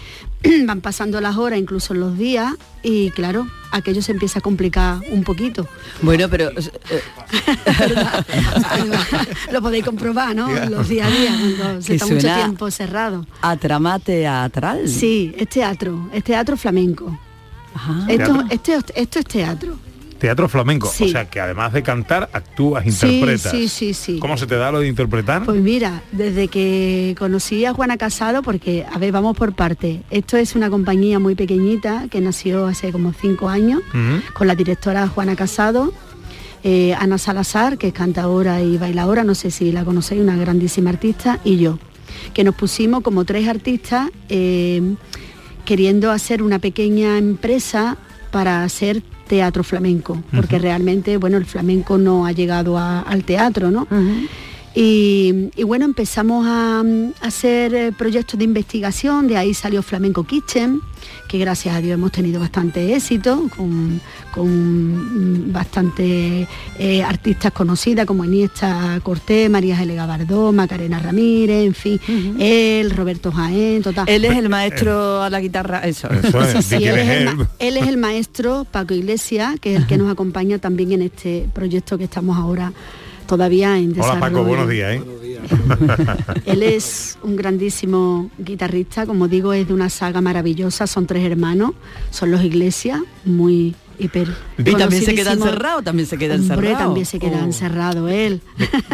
van pasando las horas, incluso los días, y claro, aquello se empieza a complicar un poquito. Bueno, pero eh, Lo podéis comprobar, ¿no? Los días a día, cuando se Que está mucho tiempo cerrado. a trama teatral. Sí, es teatro, es teatro flamenco. Esto, Teatro. este- esto es teatro. Teatro flamenco, Sí. o sea que además de cantar, actúas, Sí, interpretas. sí, sí, sí. ¿Cómo se te da lo de interpretar? Pues mira, desde que conocí a Juana Casado, porque, a ver, vamos por parte. Esto es una compañía muy pequeñita que nació hace como cinco años, con la directora Juana Casado, eh, Ana Salazar, que es cantadora y bailadora, no sé si la conocéis, una grandísima artista, y yo, que nos pusimos como tres artistas eh, queriendo hacer una pequeña empresa para hacer teatro flamenco, porque realmente, bueno, el flamenco no ha llegado a- al teatro, ¿no? Y, y bueno, empezamos a, mm, hacer eh, proyectos de investigación, de ahí salió Flamenco Kitchen, que gracias a Dios hemos tenido bastante éxito, con, con, mm, bastante eh, artistas conocidas como Iniesta Cortés, María G. Gabardó, Macarena Ramírez, en fin, él, Roberto Jaén, total. Él es el maestro a la guitarra, eso. Eso es, Sí, él es el maestro Paco Iglesias, que es el que nos acompaña también en este proyecto que estamos ahora todavía en desarrollo. Hola Paco, buenos días. ¿eh? Él es un grandísimo guitarrista, como digo, es de una saga maravillosa, son tres hermanos, son los Iglesias, muy Y también se queda encerrado, también se queda Hombre, encerrado. también se queda Oh. encerrado él.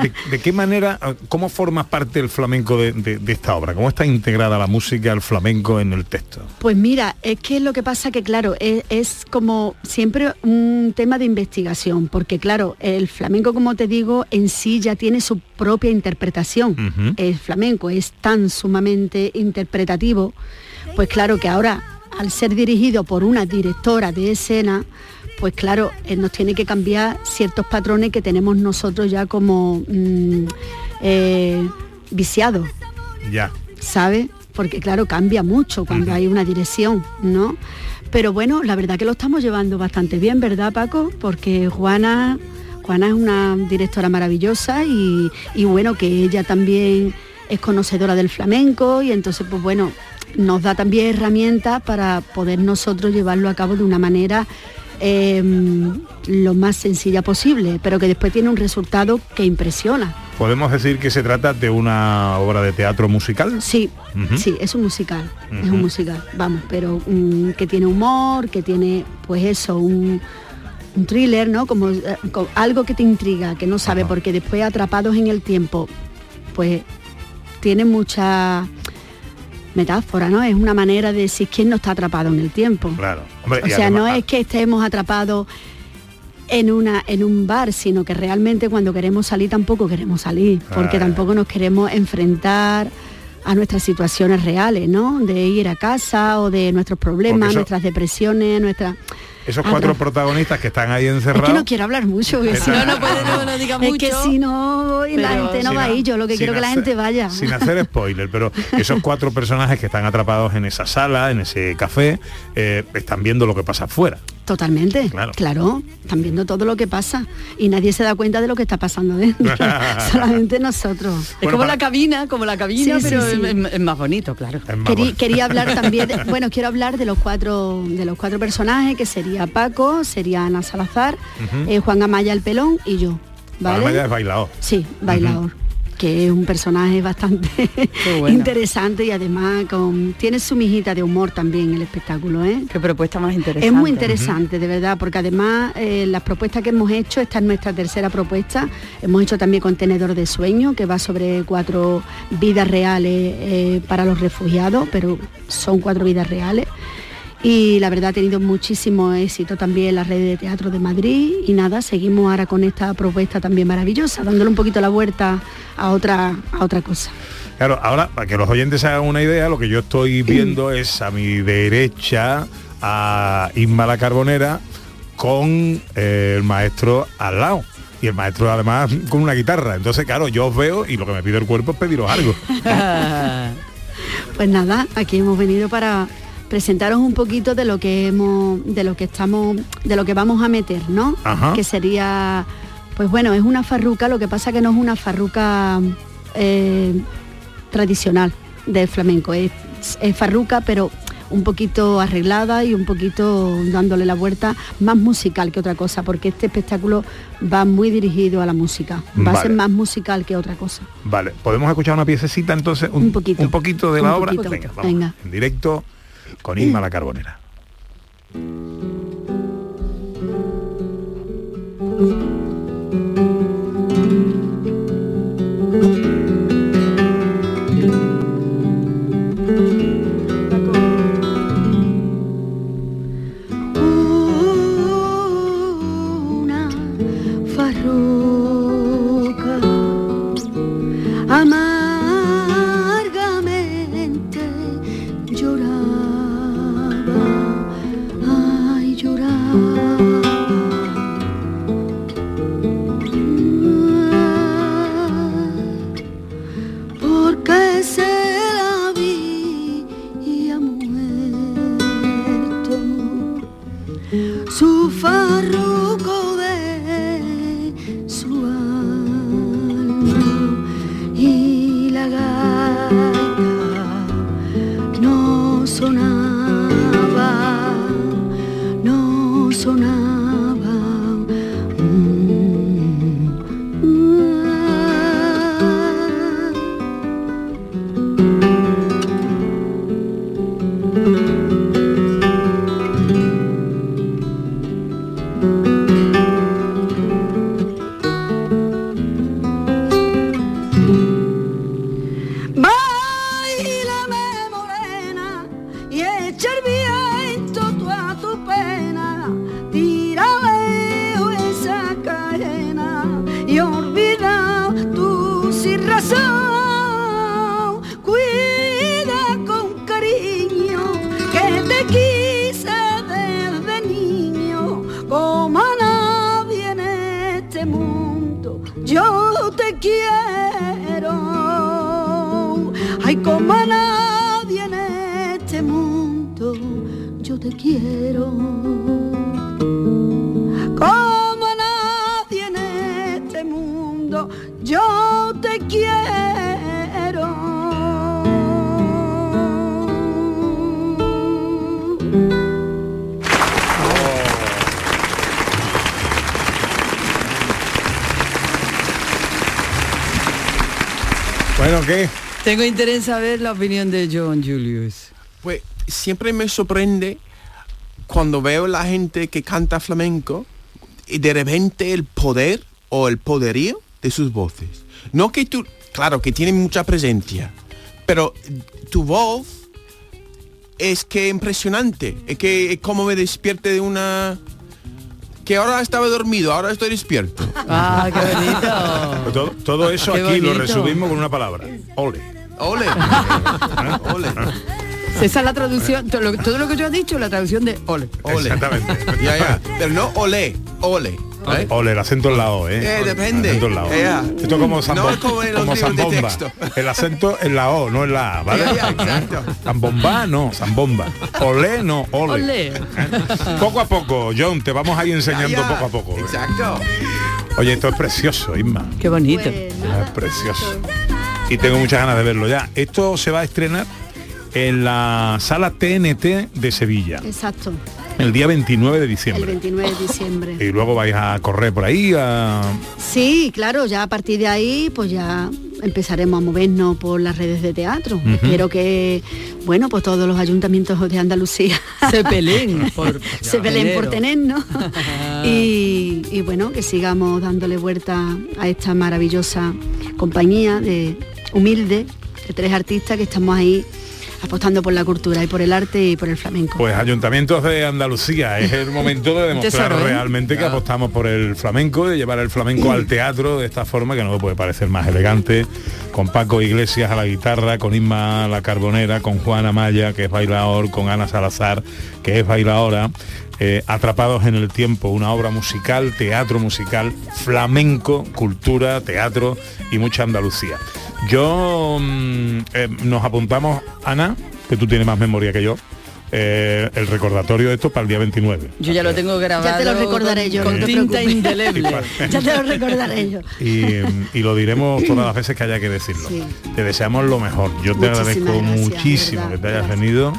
¿De, de qué manera, eh, cómo forma parte el flamenco de, de- de esta obra? ¿Cómo está integrada la música, el flamenco en el texto? Pues mira, es que lo que pasa que claro, es, es como siempre un tema de investigación, porque claro, el flamenco, como te digo, en sí ya tiene su propia interpretación. El flamenco es tan sumamente interpretativo, pues claro que ahora, al ser dirigido por una directora de escena, pues claro, eh, nos tiene que cambiar ciertos patrones que tenemos nosotros ya como mm, eh, viciados. Ya. ¿sabe? Porque claro, cambia mucho cuando hay una dirección, ¿no? Pero bueno, la verdad que lo estamos llevando bastante bien, ¿verdad, Paco? Porque Juana, Juana es una directora maravillosa y, y bueno, que ella también es conocedora del flamenco y entonces, pues bueno, nos da también herramientas para poder nosotros llevarlo a cabo de una manera eh, lo más sencilla posible, pero que después tiene un resultado que impresiona. ¿Podemos decir que se trata de una obra de teatro musical? Sí, sí, es un musical, es un musical, vamos, pero que tiene humor, que tiene, pues eso, un, un thriller, ¿no? Como, eh, co- algo que te intriga, que no sabe, porque después atrapados en el tiempo, pues tiene mucha metáfora, ¿no? Es una manera de decir quién no está atrapado en el tiempo. Claro. Hombre, O sea, no además- es que estemos atrapados en una en un bar, sino que realmente cuando queremos salir tampoco queremos salir, porque Ah. tampoco nos queremos enfrentar a nuestras situaciones reales, ¿no? De ir a casa o de nuestros problemas, eso- nuestras depresiones, nuestras Esos Ah, cuatro protagonistas que están ahí es encerrados. que no quiero hablar mucho, porque si no, no puede, no, no diga Es que mucho, si no, y la gente no va a ir, yo lo que quiero que la hacer- gente vaya. Sin hacer spoiler, pero esos cuatro personajes que están atrapados en esa sala, en ese café, eh, están viendo lo que pasa afuera. Totalmente, Claro. claro. están viendo todo lo que pasa y nadie se da cuenta de lo que está pasando dentro, solamente nosotros. Es como la cabina, como la cabina, Sí, pero sí. Es, es- es más bonito, claro. Querí- quería hablar también, de- bueno, quiero hablar de los cuatro de los cuatro personajes, que sería Paco, sería Ana Salazar, eh, Juan Amaya el Pelón y yo. ¿vale? Además ya es bailador. Sí, bailador. Que es un personaje bastante interesante y además con, tiene su mijita de humor también el espectáculo, ¿eh? Qué propuesta más interesante. Es muy interesante, de verdad, porque además eh, las propuestas que hemos hecho, esta es nuestra tercera propuesta, hemos hecho también Contenedor de Sueño, que va sobre cuatro vidas reales eh, para los refugiados, pero son cuatro vidas reales. Y la verdad ha tenido muchísimo éxito también la red de teatro de Madrid y nada, seguimos ahora con esta propuesta también maravillosa, dándole un poquito la vuelta a otra, a otra cosa. Claro, ahora, para que los oyentes se hagan una idea, lo que yo estoy viendo es a mi derecha a Isma la Carbonera con eh, el maestro al lado. Y el maestro además con una guitarra. Entonces, claro, yo os veo y lo que me pide el cuerpo es pediros algo. Pues nada, aquí hemos venido para presentaros un poquito de lo que hemos, de lo que estamos, de lo que vamos a meter, ¿no? Ajá. Que sería Pues bueno, es una farruca, lo que pasa que no es una farruca eh, tradicional del flamenco, es, es farruca pero un poquito arreglada y un poquito dándole la vuelta más musical que otra cosa, porque este espectáculo va muy dirigido a la música, va a ser más musical que otra cosa. Vale, ¿podemos escuchar una piececita entonces? Un, Un poquito. un poquito de la Un obra. poquito. Venga, vamos. Venga. En directo con Isma la Carbonera. Bueno, ¿qué? Tengo interés en saber la opinión de John Julius. Pues siempre me sorprende cuando veo la gente que canta flamenco y de repente el poder o el poderío de sus voces. No que tú, claro que tienen mucha presencia, pero tu voz es que impresionante, es que es como me despierte de una que ahora estaba dormido, ahora estoy despierto. Ah, qué bonito. Todo, todo eso Qué aquí lo resumimos con una palabra. Ole. Ole. Ole. Esa es la traducción, todo lo, todo lo que yo he dicho, la traducción de ole. Ole. Exactamente. Ya, ya. Pero no ole, ole. ¿eh? Ole, el acento en la O, ¿eh? Eh, depende. El acento en la O. Eh. Esto como, No es como los como zambomba. El acento en la O, no en la A, ¿vale? Exacto. Zambomba, no, zambomba. Olé, no, ole. Ole. Poco a poco, John, te vamos a ir enseñando Ya, ya. poco a poco. ¿eh? Exacto. Oye, esto es precioso, Isma. Qué bonito. Es precioso. Y tengo muchas ganas de verlo ya. Esto se va a estrenar en la sala TNT de Sevilla, Exacto, el día 29 de el diciembre. 29 de diciembre. Y luego vais a correr por ahí a... Sí, claro, ya a partir de ahí pues ya empezaremos a movernos por las redes de teatro. Ujú. Espero que, bueno, pues todos los ayuntamientos de Andalucía Se peleen por se peleen por tenernos y, y, bueno, que sigamos dándole vuelta a esta maravillosa compañía de humilde, de tres artistas que estamos ahí apostando por la cultura y por el arte y por el flamenco. Pues ayuntamientos de Andalucía, es el momento de demostrar Tesoro, ¿eh? realmente que apostamos por el flamenco, de llevar el flamenco al teatro de esta forma que no puede parecer más elegante, con Paco Iglesias a la guitarra, con Isma la Carbonera, con Juana Maya, que es bailador, con Ana Salazar, que es bailadora. eh, Atrapados en el tiempo, una obra musical, teatro musical, flamenco, cultura, teatro y mucha Andalucía. Yo mm, eh, nos apuntamos, Ana, que tú tienes más memoria que yo, eh, el recordatorio de esto para el día 29. Yo ya lo tengo grabado. Ya te lo recordaré con- yo, Con no te tinta indeleble. ya te lo recordaré yo. Y, y lo diremos todas las veces que haya que decirlo. Sí. Te deseamos lo mejor. Yo te Muchísimas agradezco gracias, muchísimo verdad, que te hayas venido,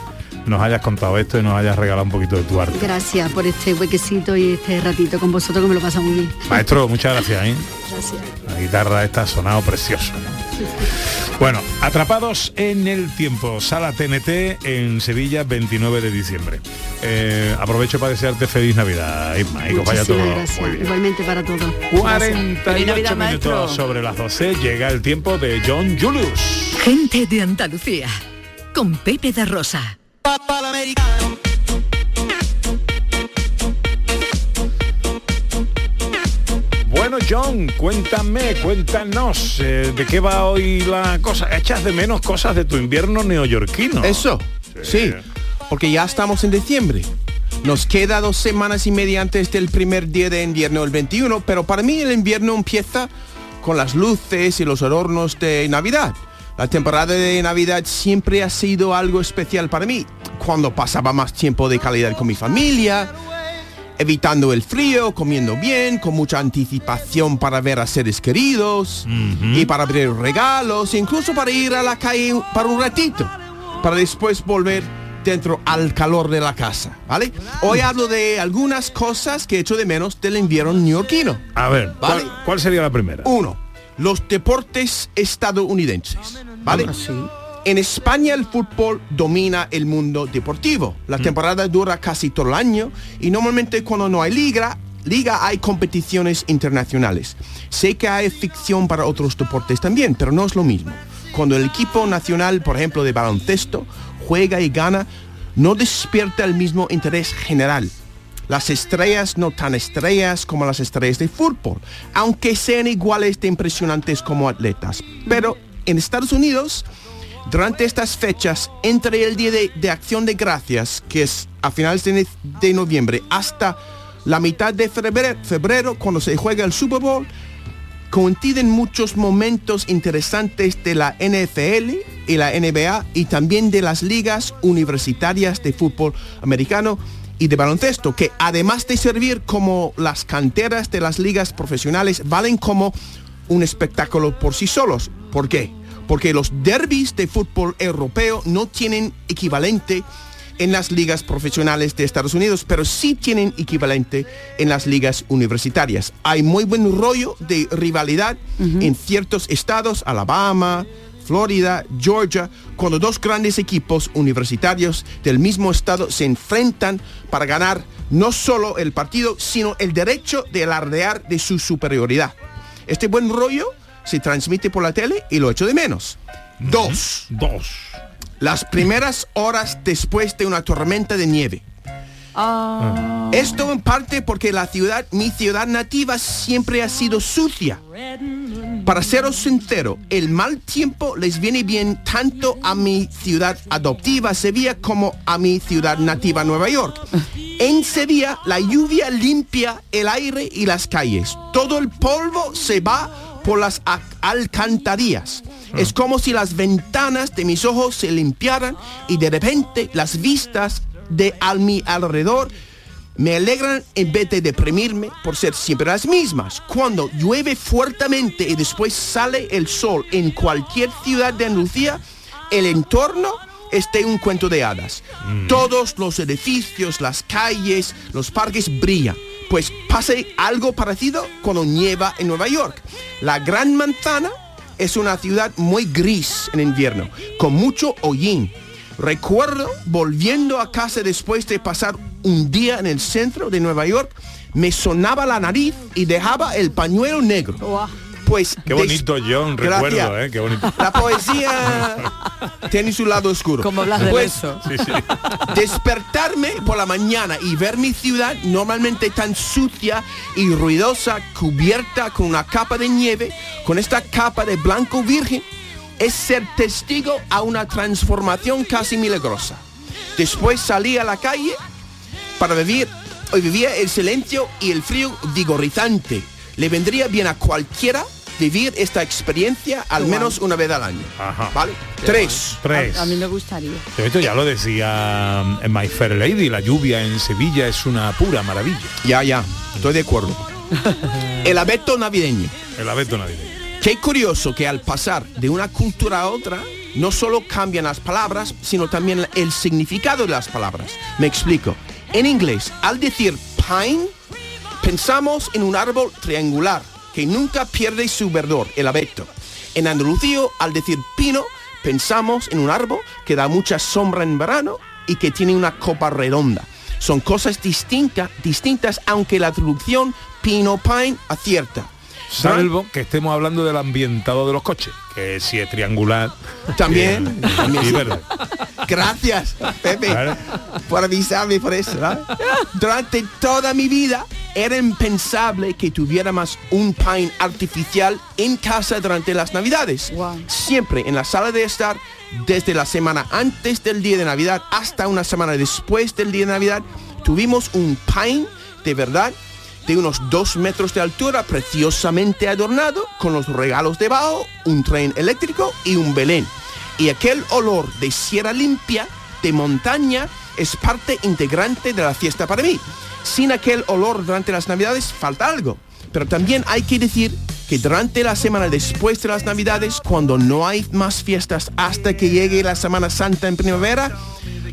nos hayas contado esto y nos hayas regalado un poquito de tu arte. Gracias por este huequecito y este ratito con vosotros que me lo pasa muy bien. Maestro, muchas gracias. ¿eh? Gracias. La guitarra esta ha sonado precioso. ¿no? Bueno, atrapados en el tiempo, sala TNT en Sevilla, 29 de diciembre. Eh, aprovecho para desearte feliz Navidad, Isma, y que vaya todo muy bien. Igualmente para todos. 48 minutos sobre las 12 llega el tiempo de John Julius. Gente de Andalucía. Con Pepe da Rosa. Bueno, John, cuéntame, cuéntanos, eh, ¿de qué va hoy la cosa? ¿Echas de menos cosas de tu invierno neoyorquino? Eso, sí. porque ya estamos en diciembre. Nos queda dos semanas y media antes del primer día de invierno, el 21, pero para mí el invierno empieza con las luces y los adornos de Navidad. La temporada de Navidad siempre ha sido algo especial para mí, cuando pasaba más tiempo de calidad con mi familia, evitando el frío, comiendo bien, con mucha anticipación para ver a seres queridos y para abrir regalos, incluso para ir a la calle para un ratito, para después volver dentro al calor de la casa, ¿vale? Hoy hablo de algunas cosas que echo de menos del invierno neoyorquino. A ver, ¿cuál, ¿Vale? cuál sería la primera? Uno, los deportes estadounidenses, ¿vale? En España el fútbol domina el mundo deportivo. La temporada dura casi todo el año y normalmente cuando no hay liga, liga hay competiciones internacionales. Sé que hay ficción para otros deportes también, pero no es lo mismo. Cuando el equipo nacional, por ejemplo, de baloncesto, juega y gana, no despierta el mismo interés general. Las estrellas no tan estrellas como las estrellas de fútbol, aunque sean iguales de impresionantes como atletas. Pero en Estados Unidos, durante estas fechas, entre el Día de, Acción de Gracias, que es a finales de, noviembre, hasta la mitad de febrero, febrero, cuando se juega el Super Bowl, coinciden muchos momentos interesantes de la NFL y la NBA y también de las ligas universitarias de fútbol americano y de baloncesto, que además de servir como las canteras de las ligas profesionales, valen como un espectáculo por sí solos. ¿Por qué? Porque los derbis de fútbol europeo no tienen equivalente en las ligas profesionales de Estados Unidos, pero sí tienen equivalente en las ligas universitarias. Hay muy buen rollo de rivalidad en ciertos estados, Alabama, Florida, Georgia, cuando dos grandes equipos universitarios del mismo estado se enfrentan para ganar no solo el partido, sino el derecho de alardear de su superioridad. Este buen rollo se transmite por la tele y lo echo de menos. Dos. Dos. Las primeras horas después de una tormenta de nieve. Esto en parte porque la ciudad, mi ciudad nativa, siempre ha sido sucia. Para seros sincero, el mal tiempo les viene bien tanto a mi ciudad adoptiva, Sevilla, como a mi ciudad nativa, Nueva York. En Sevilla, la lluvia limpia el aire y las calles. Todo el polvo se va por las alcantarillas. Es como si las ventanas de mis ojos se limpiaran y de repente las vistas de a mi alrededor me alegran en vez de deprimirme por ser siempre las mismas. Cuando llueve fuertemente y después sale el sol en cualquier ciudad de Andalucía, el entorno es de un cuento de hadas. Todos los edificios, las calles, los parques brillan. Pues pase algo parecido cuando nieva en Nueva York. La Gran Manzana es una ciudad muy gris en invierno, con mucho hollín. Recuerdo volviendo a casa después de pasar un día en el centro de Nueva York, me sonaba la nariz y dejaba el pañuelo negro. Pues Qué bonito, John, Gracias. recuerdo, ¿eh? Qué bonito. La poesía tiene su lado oscuro. Como hablas de Pues, eso. Sí, sí. Despertarme por la mañana y ver mi ciudad normalmente tan sucia y ruidosa, cubierta con una capa de nieve, con esta capa de blanco virgen, es ser testigo a una transformación casi milagrosa. Después salí a la calle para vivir, hoy vivía el silencio y el frío vigorizante. Le vendría bien a cualquiera vivir esta experiencia al menos una vez al año. ¿Vale? Tres. Tres. A, a mí me gustaría. Esto ya lo decía en My Fair Lady, la lluvia en Sevilla es una pura maravilla. Ya, ya, estoy de acuerdo. El abeto navideño. El abeto navideño. Qué curioso que al pasar de una cultura a otra, no solo cambian las palabras, sino también el significado de las palabras. Me explico. En inglés, al decir pine, pensamos en un árbol triangular que nunca pierde su verdor, el abeto. En Andalucía, al decir pino, pensamos en un árbol que da mucha sombra en verano y que tiene una copa redonda. Son cosas distintas, distintas aunque la traducción pino pine acierta. Salvo que estemos hablando del ambientado de los coches, que si es triangular. También, también sí. verde. Gracias, Pepe, por avisarme por eso. ¿vale? Durante toda mi vida era impensable que tuviéramos un pine artificial en casa durante las Navidades. Siempre en la sala de estar, desde la semana antes del día de Navidad hasta una semana después del día de Navidad, tuvimos un pine de verdad de unos dos metros de altura, preciosamente adornado, con los regalos debajo, un tren eléctrico y un Belén. Y aquel olor de sierra limpia, de montaña, es parte integrante de la fiesta para mí. Sin aquel olor durante las navidades falta algo. Pero también hay que decir que durante la semana después de las navidades, cuando no hay más fiestas hasta que llegue la Semana Santa en primavera,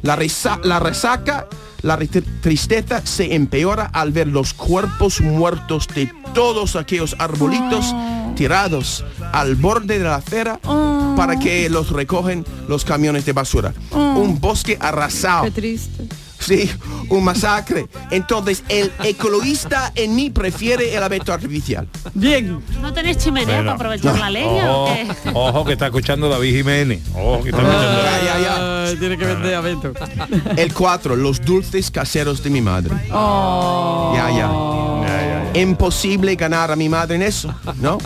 la, resa- la resaca, la ri- tristeza se empeora al ver los cuerpos muertos de todos aquellos arbolitos tirados al borde de la acera para que los recogen los camiones de basura. Un bosque arrasado. Qué triste. Sí, un masacre. Entonces, el ecologista en mí prefiere el abeto artificial. Bien. ¿No tenés chimenea Bueno, para aprovechar la leña o Ojo, qué? ojo que está escuchando David Jiménez. Ojo que está escuchando. tiene que vender abeto. El 4, los dulces caseros de mi madre. Oh. Ya, ya. Imposible ganar a mi madre en eso, ¿no?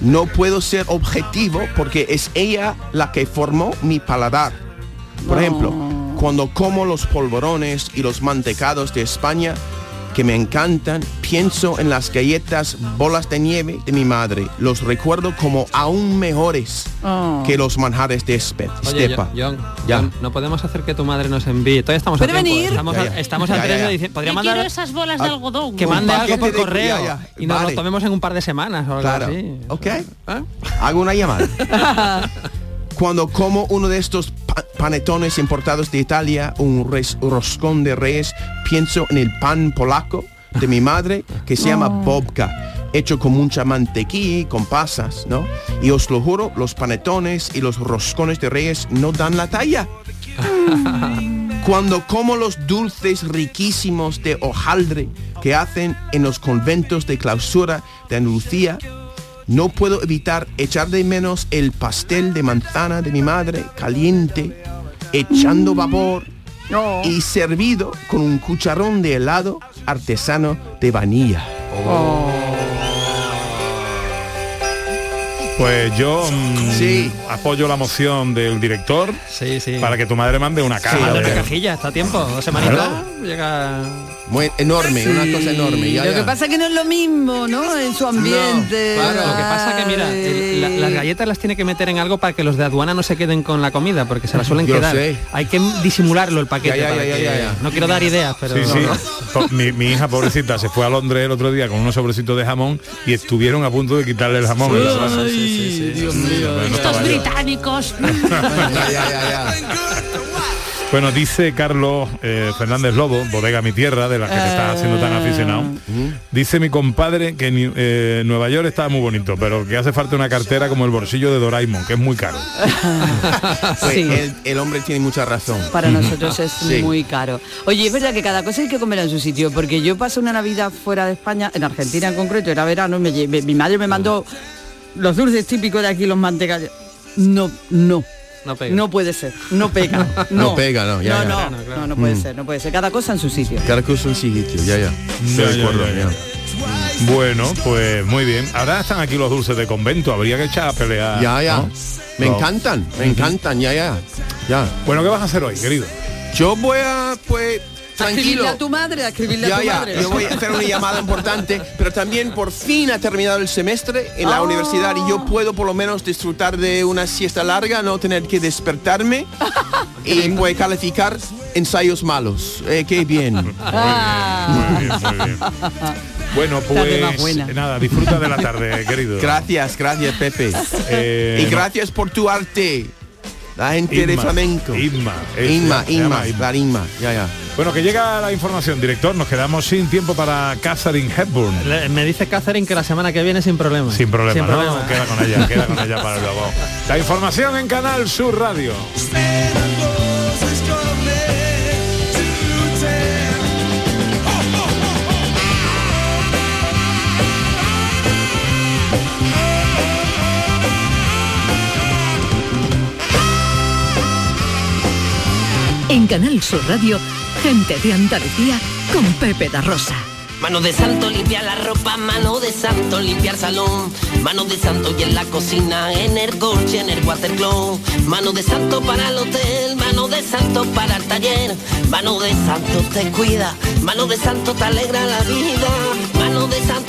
No puedo ser objetivo porque es ella la que formó mi paladar. Por ejemplo, cuando como los polvorones y los mantecados de España, que me encantan, pienso en las galletas bolas de nieve de mi madre. Los recuerdo como aún mejores Oh. que los manjares de Espe- Oye, Estepa. John, Ya. John, no podemos hacer que tu madre nos envíe. Todavía estamos a ¿Puede tiempo. venir? Estamos, Ya, a- ya. estamos Ya, al ya, 3 ya. de diciembre. Podría mandar quiero esas bolas de algodón. que mande algo por correo ya, ya. y nos Vale. lo tomemos en un par de semanas o algo Claro. así. Ok. Hago una llamada. Cuando como uno de estos pa- panetones importados de Italia, un, res- un roscón de reyes, pienso en el pan polaco de mi madre que se llama bobka, hecho con mucha mantequilla y con pasas, ¿no? Y os lo juro, los panetones y los roscones de reyes no dan la talla. Cuando como los dulces riquísimos de hojaldre que hacen en los conventos de clausura de Andalucía, no puedo evitar echar de menos el pastel de manzana de mi madre, caliente, echando vapor y servido con un cucharón de helado artesano de vanilla. Pues yo mm, Sí. apoyo la moción del director Sí, sí. para que tu madre mande una caja. Manda de- una cajilla, está a tiempo. Dos semanitas. Claro. Llega. Muy enorme, una cosa enorme. ya, Lo ya. que pasa es que no es lo mismo, ¿no? En su ambiente. claro. Lo que pasa que mira, el- la- las galletas las tiene que meter en algo para que los de aduana no se queden con la comida, porque se las suelen Yo quedar. sé. Hay que disimularlo el paquete. Ya, ya, para ya, que- ya, ya. No quiero dar ideas, pero. Sí, sí. Po- Mi, mi hija pobrecita se fue a Londres el otro día con unos sobrecitos de jamón y estuvieron a punto de quitarle el jamón. Dios mío. Bueno, Estos británicos. Ya, ya, ya, ya. Bueno, dice Carlos eh, Fernández Lobo, bodega mi tierra, de la que te estás haciendo tan aficionado. Dice mi compadre que ni- eh, Nueva York está muy bonito, pero que hace falta una cartera como el bolsillo de Doraemon, que es muy caro. Pues Sí. el, el hombre tiene mucha razón. Para nosotros es Sí. muy caro. Oye, es verdad que cada cosa hay que comer en su sitio, porque yo pasé una Navidad fuera de España, en Argentina en concreto, era verano, y me me- mi madre me mandó los dulces típicos de aquí, los mantecallos. No, no. No pega. No puede ser, no pega. No, No pega, no, ya, no, ya. no, Claro, claro. no, no puede Mm. ser, no puede ser. Cada cosa en su sitio. Cada cosa en su sitio, ya, ya. Ya, de ya, acuerdo, ya, ya. ya. Bueno, pues muy bien. Ahora están aquí los dulces de convento, habría que echar a pelear. Ya, ya. ¿no? Me No. encantan, me encantan, ya, ya. Ya. Bueno, ¿qué vas a hacer hoy, querido? Yo voy a, pues, tranquilo. a tu madre, a escribirle a Ya, tu ya, madre. yo voy a hacer una llamada importante, pero también por fin ha terminado el semestre en la Ah. universidad y yo puedo por lo menos disfrutar de una siesta larga, no tener que despertarme y voy a calificar ensayos malos. Eh, qué bien. Muy bien, muy bien. Bueno, Tarde más pues nada, disfruta de la tarde, querido. Gracias, gracias Pepe. Eh, y gracias por tu arte. La gente de Inma, flamenco. Inma, es- Inma, se Inma, Inma. la Inma, ya, ya. Bueno, que llega la información, director. Nos quedamos sin tiempo para Catherine Hepburn. Le- me dice Catherine que la semana que viene sin problema. Sin problema, Sin ¿no? problema. Queda con ella, queda con ella para luego. La información en Canal Sur Radio. En Canal Sur Radio, gente de Andalucía con Pepe da Rosa. Mano de santo limpiar la ropa, mano de santo limpiar salón, mano de santo y en la cocina, en el coche, en el watercloak, mano de santo para el hotel, mano de santo para el taller, mano de santo te cuida, mano de santo te alegra la vida,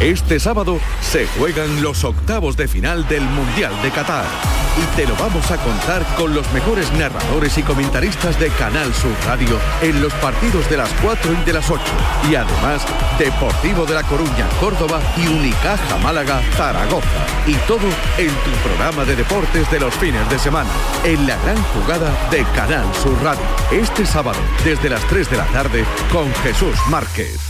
Este sábado se juegan los octavos de final del Mundial de Qatar. Y te lo vamos a contar con los mejores narradores y comentaristas de Canal Sur Radio en los partidos de las 4 y de las 8. Y además, Deportivo de La Coruña, Córdoba y Unicaja Málaga, Zaragoza. Y todo en tu programa de deportes de los fines de semana, en la gran jugada de Canal Sur Radio. Este sábado, desde las 3 de la tarde, con Jesús Márquez.